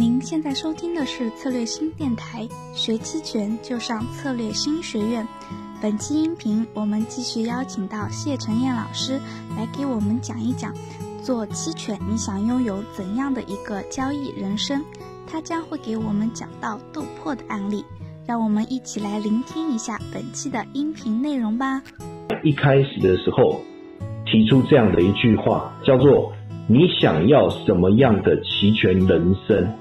您现在收听的是策略新电台，学期权就上策略新学院。本期音频我们继续邀请到谢晨燕老师来给我们讲一讲，做期权你想拥有怎样的一个交易人生？他将会给我们讲到斗破的案例，让我们一起来聆听一下本期的音频内容吧。一开始的时候提出这样的一句话，叫做。你想要什么样的期权人生？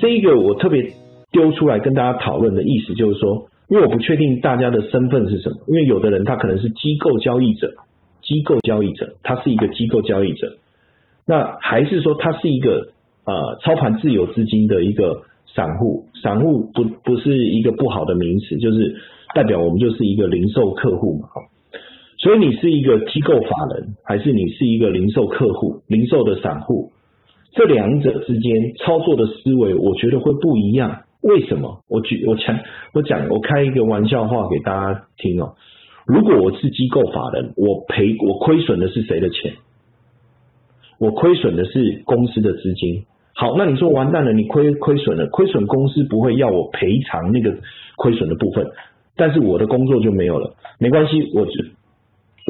这一个我特别丢出来跟大家讨论的意思就是说，因为我不确定大家的身份是什么，因为有的人他可能是机构交易者，机构交易者，他是一个机构交易者，那还是说他是一个呃操盘自由资金的一个散户？散户不不是一个不好的名词，就是代表我们就是一个零售客户嘛。所以你是一个机构法人，还是你是一个零售客户、零售的散户？这两者之间操作的思维，我觉得会不一样。为什么？我举我讲我讲我开一个玩笑话给大家听哦。如果我是机构法人，我赔我亏损的是谁的钱？我亏损的是公司的资金。好，那你说完蛋了，你亏亏损了，亏损公司不会要我赔偿那个亏损的部分，但是我的工作就没有了。没关系，我只。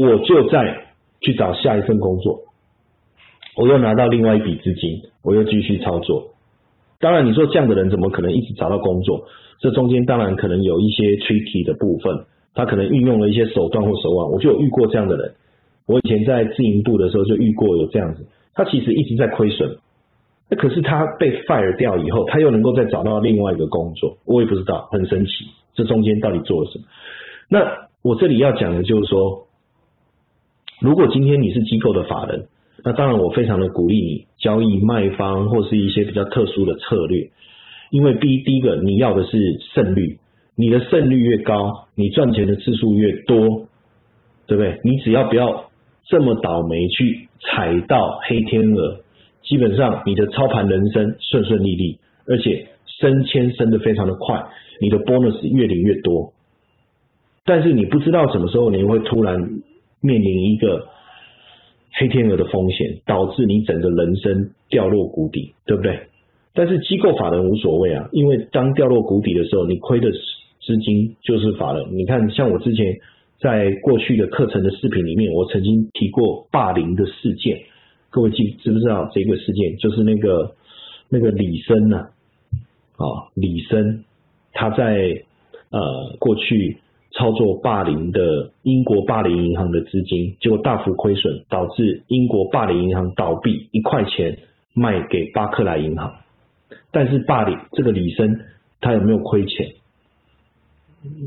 我就再去找下一份工作，我又拿到另外一笔资金，我又继续操作。当然，你说这样的人怎么可能一直找到工作？这中间当然可能有一些 tricky 的部分，他可能运用了一些手段或手腕。我就有遇过这样的人，我以前在自营部的时候就遇过有这样子，他其实一直在亏损，那可是他被 fire 掉以后，他又能够再找到另外一个工作，我也不知道，很神奇。这中间到底做了什么？那我这里要讲的就是说。如果今天你是机构的法人，那当然我非常的鼓励你交易卖方或是一些比较特殊的策略，因为第一第一个你要的是胜率，你的胜率越高，你赚钱的次数越多，对不对？你只要不要这么倒霉去踩到黑天鹅，基本上你的操盘人生顺顺利利，而且升迁升的非常的快，你的 bonus 越领越多，但是你不知道什么时候你会突然。面临一个黑天鹅的风险，导致你整个人生掉落谷底，对不对？但是机构法人无所谓啊，因为当掉落谷底的时候，你亏的资金就是法人。你看，像我之前在过去的课程的视频里面，我曾经提过霸凌的事件，各位记知不知道这个事件？就是那个那个李生呢？啊，李生他在呃过去。操作霸凌的英国霸凌银行的资金，结果大幅亏损，导致英国霸凌银行倒闭，一块钱卖给巴克莱银行。但是霸凌这个李生，他有没有亏钱？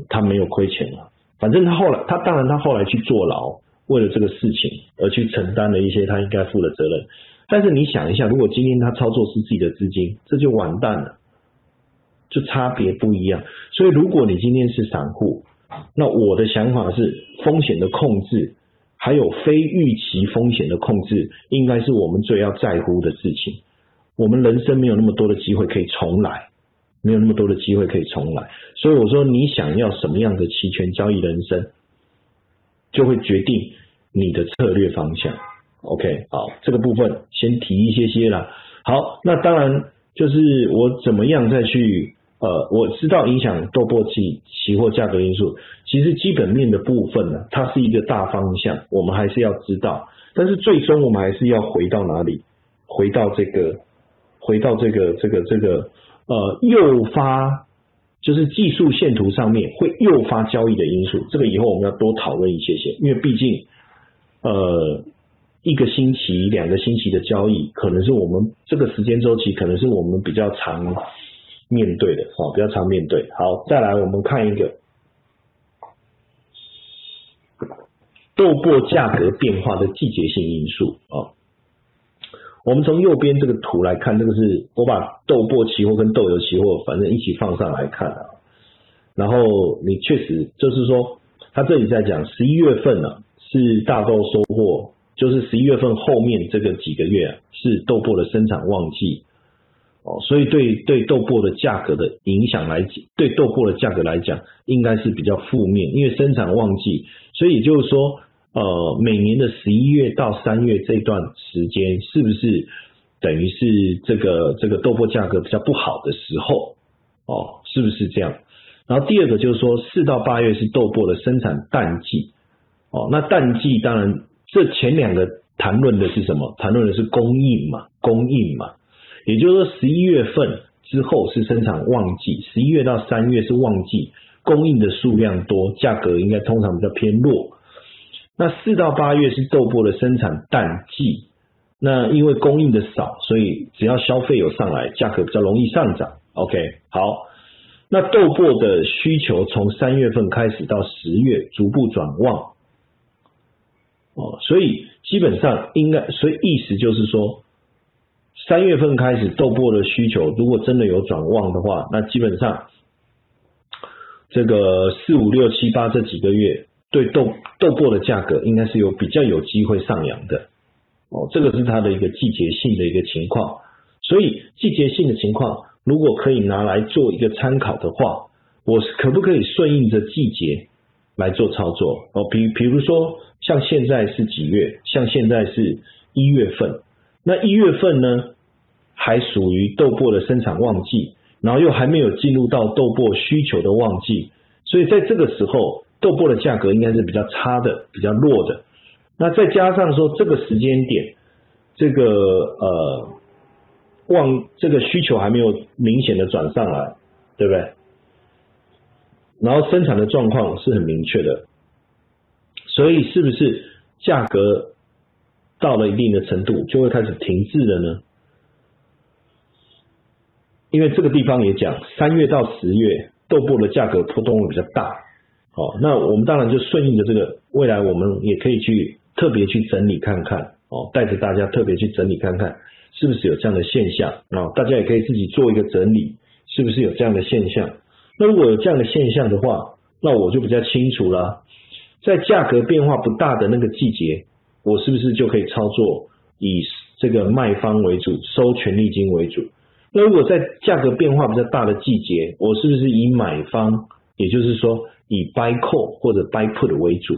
他没有亏钱啊。反正他后来，他当然他后来去坐牢，为了这个事情而去承担了一些他应该负的责任。但是你想一下，如果今天他操作是自己的资金，这就完蛋了，就差别不一样。所以如果你今天是散户，那我的想法是，风险的控制，还有非预期风险的控制，应该是我们最要在乎的事情。我们人生没有那么多的机会可以重来，没有那么多的机会可以重来。所以我说，你想要什么样的期权交易人生，就会决定你的策略方向。OK，好，这个部分先提一些些啦。好，那当然就是我怎么样再去。呃，我知道影响豆粕期期货价格因素，其实基本面的部分呢，它是一个大方向，我们还是要知道。但是最终我们还是要回到哪里？回到这个，回到这个这个这个呃，诱发就是技术线图上面会诱发交易的因素。这个以后我们要多讨论一些些，因为毕竟呃一个星期、两个星期的交易，可能是我们这个时间周期，可能是我们比较长。面对的，哦，比较常面对。好，再来我们看一个豆粕价格变化的季节性因素啊。我们从右边这个图来看，这个是我把豆粕期货跟豆油期货反正一起放上来看啊。然后你确实就是说，他这里在讲十一月份呢是大豆收获，就是十一月份后面这个几个月是豆粕的生产旺季。哦，所以对对豆粕的价格的影响来讲，对豆粕的价格来讲，应该是比较负面，因为生产旺季，所以就是说，呃，每年的十一月到三月这段时间，是不是等于是这个这个豆粕价格比较不好的时候，哦，是不是这样？然后第二个就是说，四到八月是豆粕的生产淡季，哦，那淡季当然这前两个谈论的是什么？谈论的是供应嘛，供应嘛，也就是说十一月份之后是生产旺季，十一月到三月是旺季，供应的数量多，价格应该通常比较偏弱。那四到八月是豆粕的生产淡季，那因为供应的少，所以只要消费有上来，价格比较容易上涨。OK，好，那豆粕的需求从三月份开始到十月逐步转旺，哦，所以基本上应该，所以意思就是说，三月份开始豆粕的需求如果真的有转旺的话，那基本上这个四五六七八这几个月。对豆豆粕的价格应该是有比较有机会上扬的哦，这个是它的一个季节性的一个情况，所以季节性的情况如果可以拿来做一个参考的话，我是可不可以顺应着季节来做操作哦？比比如说像现在是几月？像现在是一月份，那一月份呢还属于豆粕的生产旺季，然后又还没有进入到豆粕需求的旺季，所以在这个时候。豆粕的价格应该是比较差的，比较弱的。那再加上说这个时间点，这个呃，旺这个需求还没有明显的转上来，对不对？然后生产的状况是很明确的，所以是不是价格到了一定的程度就会开始停滞了呢？因为这个地方也讲，三月到十月豆粕的价格波动会比较大。哦，那我们当然就顺应着这个，未来我们也可以去特别去整理看看，哦，带着大家特别去整理看看，是不是有这样的现象啊？大家也可以自己做一个整理，是不是有这样的现象？那如果有这样的现象的话，那我就比较清楚了，在价格变化不大的那个季节，我是不是就可以操作以这个卖方为主，收权利金为主？那如果在价格变化比较大的季节，我是不是以买方，也就是说？以 buy call 或者 buy put 为主，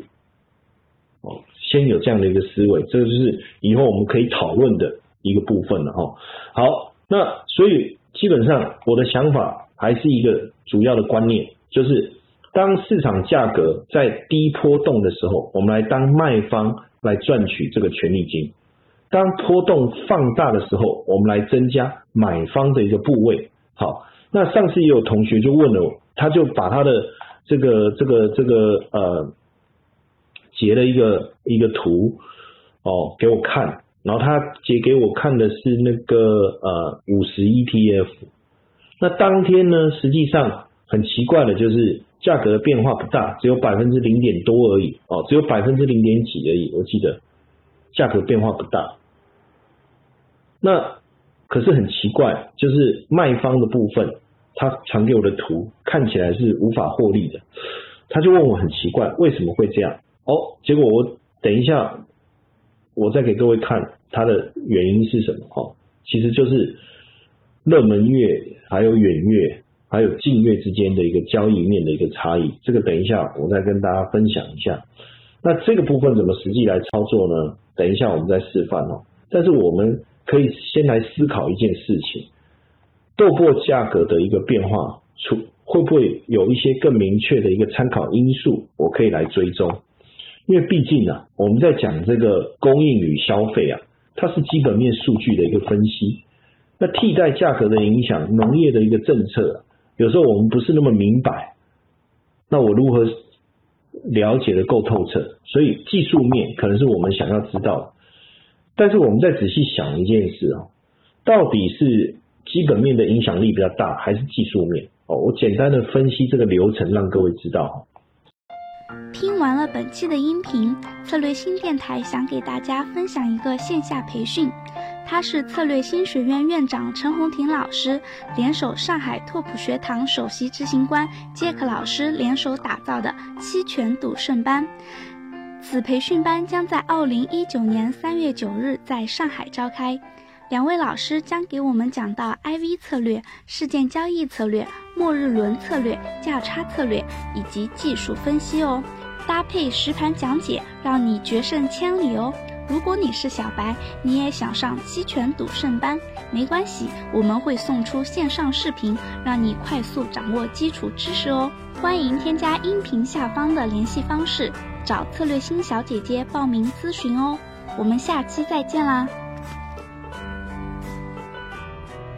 哦，先有这样的一个思维，这个就是以后我们可以讨论的一个部分了哈。好，那所以基本上我的想法还是一个主要的观念，就是当市场价格在低波动的时候，我们来当卖方来赚取这个权利金；当波动放大的时候，我们来增加买方的一个部位。好，那上次也有同学就问了，他就把他的。这个这个这个呃，截了一个一个图哦，给我看，然后他截给我看的是那个呃五十 ETF，那当天呢，实际上很奇怪的就是价格的变化不大，只有百分之零点多而已哦，只有百分之零点几而已，我记得价格变化不大。那可是很奇怪，就是卖方的部分。他传给我的图看起来是无法获利的，他就问我很奇怪为什么会这样哦？结果我等一下我再给各位看它的原因是什么哦？其实就是热门月还有远月还有近月之间的一个交易面的一个差异，这个等一下我再跟大家分享一下。那这个部分怎么实际来操作呢？等一下我们再示范哦。但是我们可以先来思考一件事情。豆粕价格的一个变化，出会不会有一些更明确的一个参考因素，我可以来追踪？因为毕竟啊，我们在讲这个供应与消费啊，它是基本面数据的一个分析。那替代价格的影响，农业的一个政策，有时候我们不是那么明白。那我如何了解的够透彻？所以技术面可能是我们想要知道，但是我们再仔细想一件事啊，到底是？基本面的影响力比较大，还是技术面？哦，我简单的分析这个流程，让各位知道。听完了本期的音频，策略新电台想给大家分享一个线下培训，它是策略新学院院长陈红婷老师联手上海拓普学堂首席执行官杰克老师联手打造的期权赌圣班。此培训班将在二零一九年三月九日在上海召开。两位老师将给我们讲到 iv 策略事件交易策略末日轮策略价差策略以及技术分析哦。搭配实盘讲解让你决胜千里哦。如果你是小白你也想上期权赌圣班没关系我们会送出线上视频让你快速掌握基础知识哦。欢迎添加音频下方的联系方式。找策略新小姐姐报名咨询哦。我们下期再见啦。